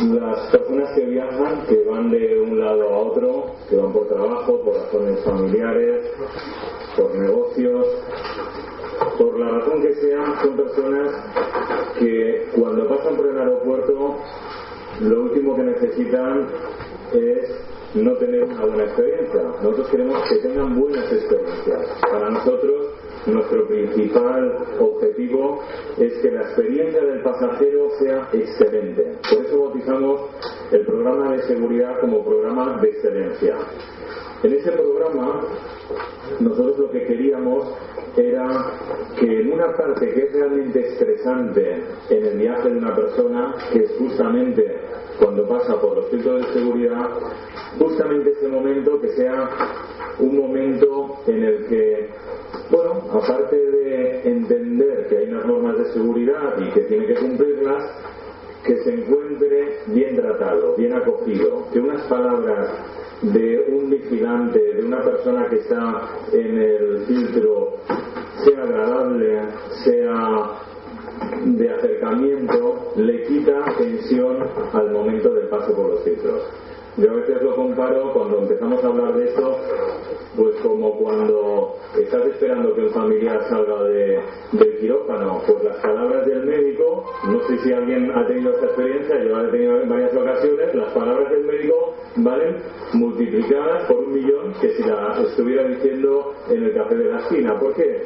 las personas que viajan, que van de un lado a otro, que van por trabajo, por razones familiares, por negocios, por la razón que sea, son personas que cuando pasan por el aeropuerto, lo último que necesitan es no tener una buena experiencia. Nosotros queremos que tengan buenas experiencias. Para nosotros, nuestro principal objetivo es que la experiencia del pasajero sea excelente. Por eso bautizamos el programa de seguridad como programa de excelencia. En ese programa nosotros lo que queríamos era que en una parte que es realmente estresante en el viaje de una persona, que es justamente cuando pasa por los filtros de seguridad, justamente ese momento que sea un momento en el que, bueno, aparte de entender que hay unas normas de seguridad y que tiene que cumplirlas, que se encuentre bien tratado, bien acogido, que unas palabras de un vigilante, de una persona que está en el filtro, Yo a veces lo comparo cuando empezamos a hablar de esto, pues como cuando estás esperando que un familiar salga de, del quirófano, pues las palabras del médico, no sé si alguien ha tenido esta experiencia, yo he tenido en varias ocasiones, las palabras del médico valen multiplicadas por un millón que si la estuviera diciendo en el café de la esquina. ¿Por qué?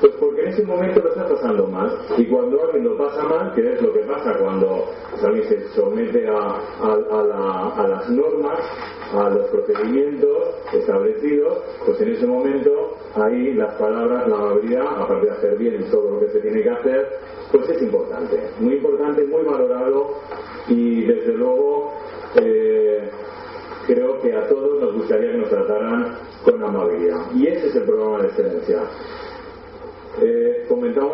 Pues porque en ese momento lo está pasando mal. Y cuando alguien lo pasa mal, que es lo que pasa cuando alguien se somete a, las normas, a los procedimientos establecidos, pues en ese momento ahí las palabras, la amabilidad, aparte de hacer bien todo lo que se tiene que hacer, pues es importante. Muy importante, muy valorado y desde luego eh, creo que a todos nos gustaría que nos trataran con amabilidad. Y ese es el programa de excelencia. Eh,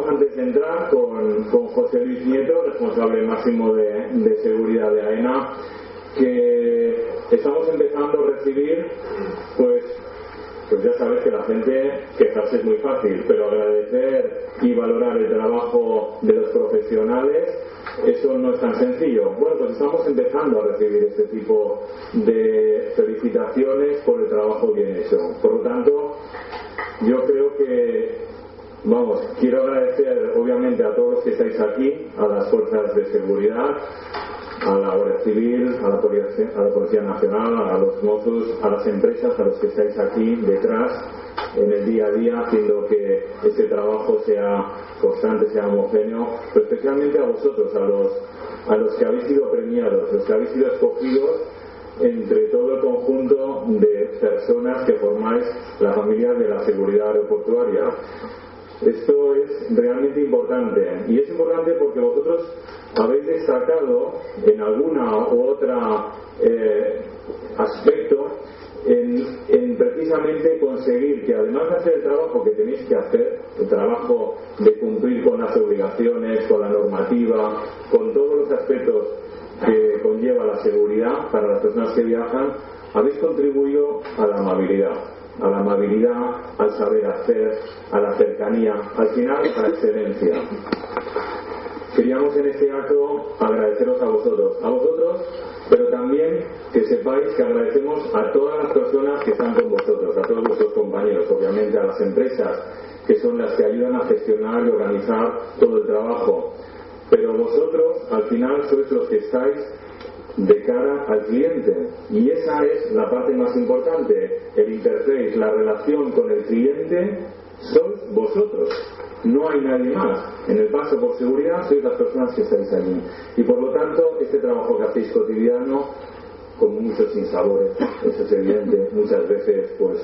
antes de entrar con, José Luis Nieto, responsable máximo de, seguridad de AENA, que estamos empezando a recibir, pues, pues ya sabes que la gente quejarse es muy fácil, pero agradecer y valorar el trabajo de los profesionales, eso no es tan sencillo. Bueno, pues estamos empezando a recibir este tipo de felicitaciones por el trabajo bien hecho. Por lo tanto, yo creo que Vamos, quiero agradecer obviamente a todos los que estáis aquí, a las fuerzas de seguridad, a la Guardia Civil, a la, Policía, Nacional, a los mozos, a las empresas, a los que estáis aquí detrás en el día a día haciendo que este trabajo sea constante, sea homogéneo, pero especialmente a vosotros, a los, a los que habéis sido premiados, los que habéis sido escogidos entre todo el conjunto de personas que formáis la familia de la seguridad aeroportuaria. Esto es realmente importante. Y es importante porque vosotros habéis destacado en alguna u otra eh, aspecto en, precisamente conseguir que además de hacer el trabajo que tenéis que hacer, el trabajo de cumplir con las obligaciones, con la normativa, con todos los aspectos que conlleva la seguridad para las personas que viajan, habéis contribuido a la amabilidad a la amabilidad, al saber hacer, a la cercanía, al final a la excelencia. Queríamos en este acto agradeceros a vosotros, a vosotros, pero también que sepáis que agradecemos a todas las personas que están con vosotros, a todos vuestros compañeros, obviamente a las empresas, que son las que ayudan a gestionar y organizar todo el trabajo. Pero vosotros, al final, sois los que estáis de cara al cliente. Y esa es la parte más importante. El interface, la relación con el cliente, sois vosotros. No hay nadie más. En el paso por seguridad sois las personas que estáis allí. Y por lo tanto, este trabajo que hacéis cotidiano, con muchos sinsabores, eso es evidente, muchas veces pues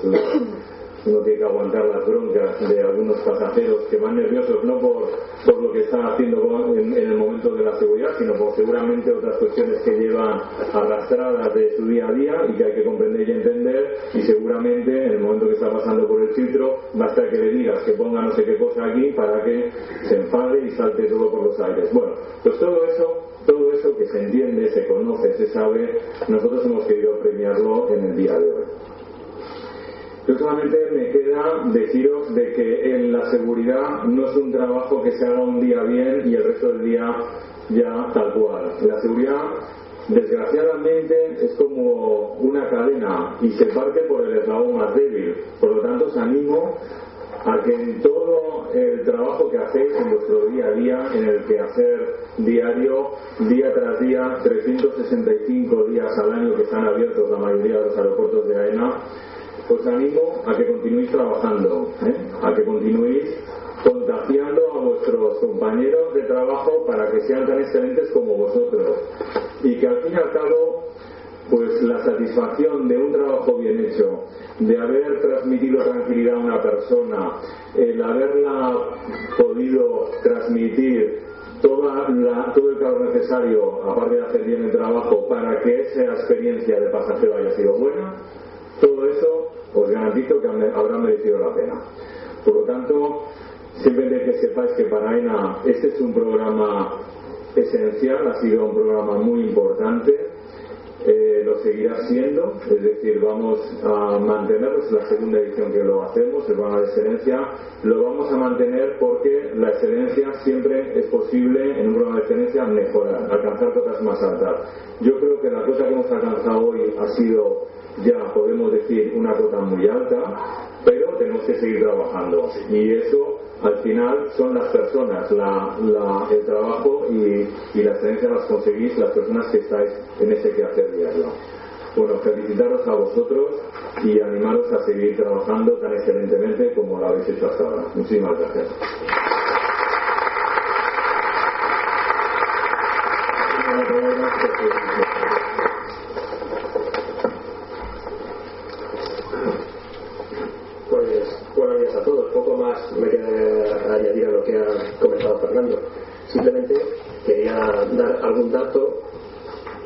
uno tiene que aguantar las broncas de algunos pasajeros que van nerviosos no por, por lo que están haciendo en, el momento de la seguridad, sino por seguramente otras cuestiones que llevan arrastradas de su día a día y que hay que comprender y entender y seguramente en el momento que está pasando por el filtro basta que le digas que ponga no sé qué cosa aquí para que se enfade y salte todo por los aires. Bueno, pues todo eso todo eso que se entiende, se conoce, se sabe, nosotros hemos querido premiarlo en el día de hoy. Yo solamente me queda deciros de que en la seguridad no es un trabajo que se haga un día bien y el resto del día ya tal cual. La seguridad, desgraciadamente, es como una cadena y se parte por el eslabón más débil. Por lo tanto, os animo a que en todo el trabajo que hacéis en vuestro día a día, en el que hacer diario, día tras día, 365 días al año que están abiertos la mayoría de los aeropuertos de AENA, os animo a que continuéis trabajando, ¿eh? a que continuéis contagiando a vuestros compañeros de trabajo para que sean tan excelentes como vosotros y que al fin y al cabo pues la satisfacción de un trabajo bien hecho, de haber transmitido tranquilidad a una persona, el haberla podido transmitir toda todo el calor necesario, aparte de hacer bien el trabajo, para que esa experiencia de pasajero haya sido buena, todo eso os garantizo que habrá merecido la pena. Por lo tanto, simplemente que sepáis que para ENA este es un programa esencial, ha sido un programa muy importante eh, lo seguirá siendo, es decir, vamos a mantenerlo, es la segunda edición que lo hacemos, el programa de excelencia, lo vamos a mantener porque la excelencia siempre es posible en un programa de excelencia mejorar, alcanzar cosas más altas. Yo creo que la cosa que hemos alcanzado hoy ha sido ya podemos decir una cota muy alta, pero tenemos que seguir trabajando y eso al final son las personas, el trabajo y, la excelencia las conseguís las personas que estáis en ese quehacer diario. Bueno, felicitaros a vosotros y animaros a seguir trabajando tan excelentemente como lo habéis hecho hasta ahora. Muchísimas gracias. me queda añadir a lo que ha comentado Fernando. Simplemente dar algún dato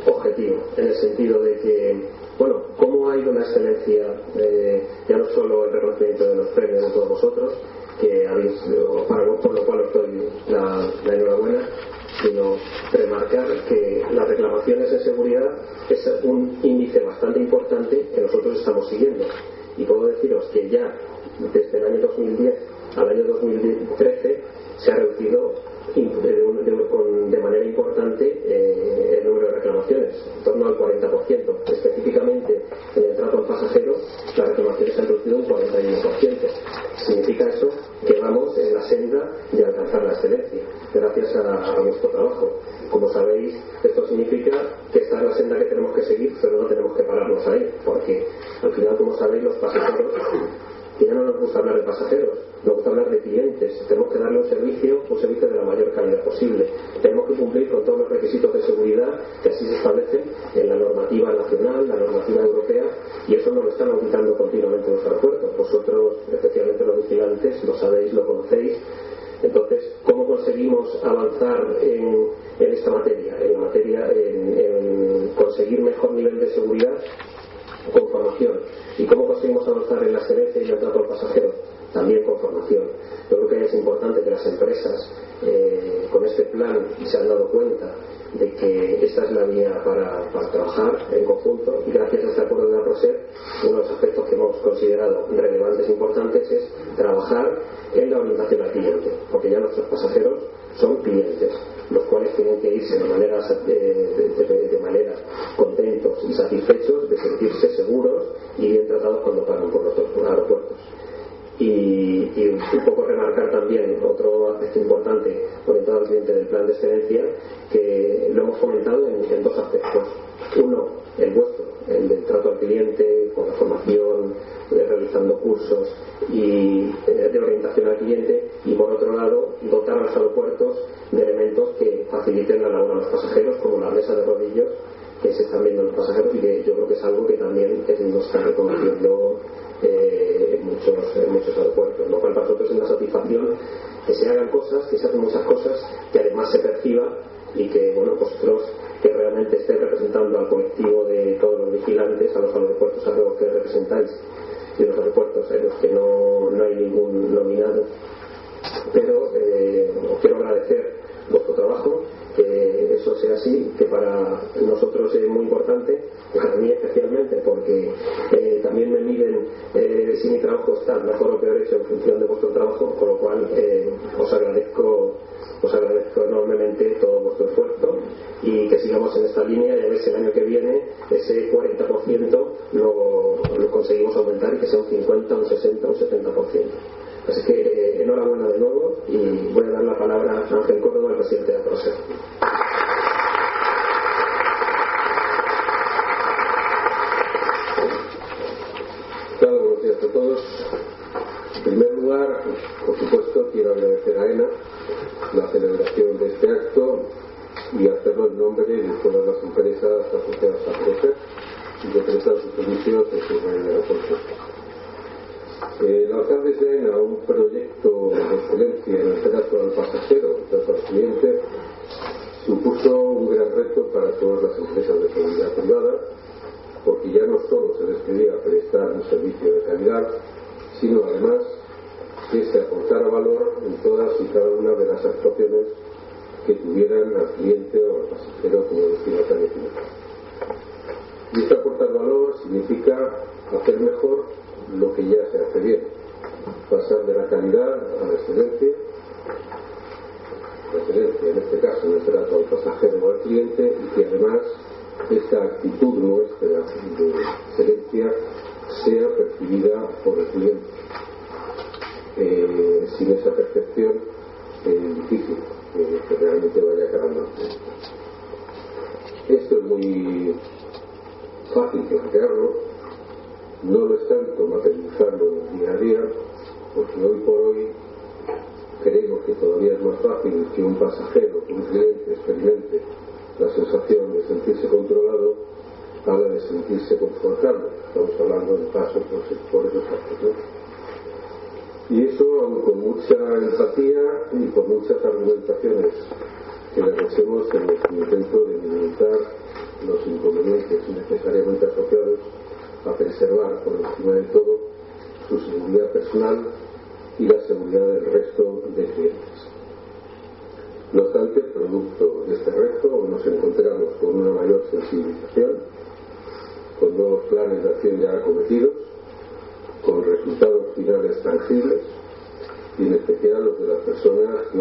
objetivo, en el sentido de que, bueno, cómo ha ido la excelencia, eh, ya no solo el reconocimiento de los premios de todos vosotros, que habéis, por lo cual os doy la, la enhorabuena, sino remarcar que las reclamaciones de seguridad es un índice bastante importante que nosotros estamos siguiendo. Y puedo deciros que ya desde el año 2010 al año 2013 se ha reducido al final, como sabéis, los pasajeros que ya no nos gusta hablar de pasajeros, nos gusta hablar de clientes. Tenemos que darle un servicio, un servicio de la mayor calidad posible. Tenemos que cumplir con todos los requisitos de seguridad que así se establecen en la normativa nacional, la normativa europea, y eso nos lo están auditando continuamente en los aeropuertos. Vosotros, especialmente los vigilantes, lo sabéis, lo conocéis. Entonces, ¿cómo conseguimos avanzar en, esta materia? En materia, en conseguir mejor nivel de seguridad con formación. ¿Y cómo conseguimos avanzar en la excelencia y el trato al pasajero? También con formación. Yo creo que es importante que las empresas eh, con este plan se han dado cuenta de que esta es la vía para, trabajar en conjunto y gracias a este acuerdo de la PROSER uno de los aspectos que hemos considerado relevantes e importantes es trabajar en la orientación al cliente, porque ya nuestros pasajeros son clientes, los cuales tienen que irse de manera, de, manera contentos y satisfechos importante orientado al cliente del plan de excelencia que lo hemos comentado en, dos aspectos. Uno, el vuestro, el del trato al cliente, con la formación, realizando cursos y eh, de orientación al cliente y por otro lado dotar a los aeropuertos de elementos que faciliten la labor a los pasajeros como la mesa de rodillos que se están viendo los pasajeros y que yo creo que es algo que también nos está reconociendo eh, muchos, en muchos aeropuertos, lo cual para nosotros es una satisfacción que se hagan cosas, que se hacen muchas cosas, que además se perciba y que bueno, vosotros que realmente esté representando al colectivo de todos los vigilantes, a los aeropuertos a los que representáis y los aeropuertos en los que no, no hay ningún nominado. Eh, os agradezco os agradezco enormemente todo vuestro esfuerzo y que sigamos en esta línea y a ver si el año que viene ese 40% lo, lo conseguimos aumentar y que sea un 50, un 60, un 70%. Así que eh, enhorabuena de nuevo y voy a dar la palabra a Ángel Córdoba, el presidente de APROSE. Claro, buenos días a todos. En primer lugar, por supuesto, quiero agradecer a ENA la celebración de este acto y hacerlo en nombre de todas las empresas asociadas a PROCER y que prestan sus servicios en su red de aeropuertos. Eh, lanzar desde ENA un proyecto de excelencia en el trato al pasajero, el trato al cliente, supuso un gran reto para todas las empresas de seguridad privada, porque ya no solo se les pedía prestar un servicio de calidad, sino además actuaciones que tuvieran al cliente o al pasajero como destinatario final. Y este aportar valor significa hacer mejor lo que ya se hace bien, pasar de la calidad a la excelencia, la excelencia en este caso en el trato al pasajero o al cliente y que además esta actitud nuestra de excelencia sea percibida por el cliente. Eh, sin esa percepción es difícil que realmente vaya ganando. Esto es muy fácil plantearlo, no lo es tanto materializarlo día a día, porque hoy por hoy creemos que todavía es más fácil que un pasajero, un cliente experimente la sensación de sentirse controlado a la de sentirse confortable. Estamos hablando de pasos por, esos actos. ¿no? Y eso, con mucha empatía y con muchas argumentaciones que le hacemos en nuestro intento de minimizar los inconvenientes necesariamente asociados preservar por encima de todo su seguridad personal y la seguridad del resto de clientes. No obstante, producto de este reto, nos encontramos con una mayor sensibilización, con nuevos planes de acción ya acometidos, con resultados finales tangibles y en especial los de las personas que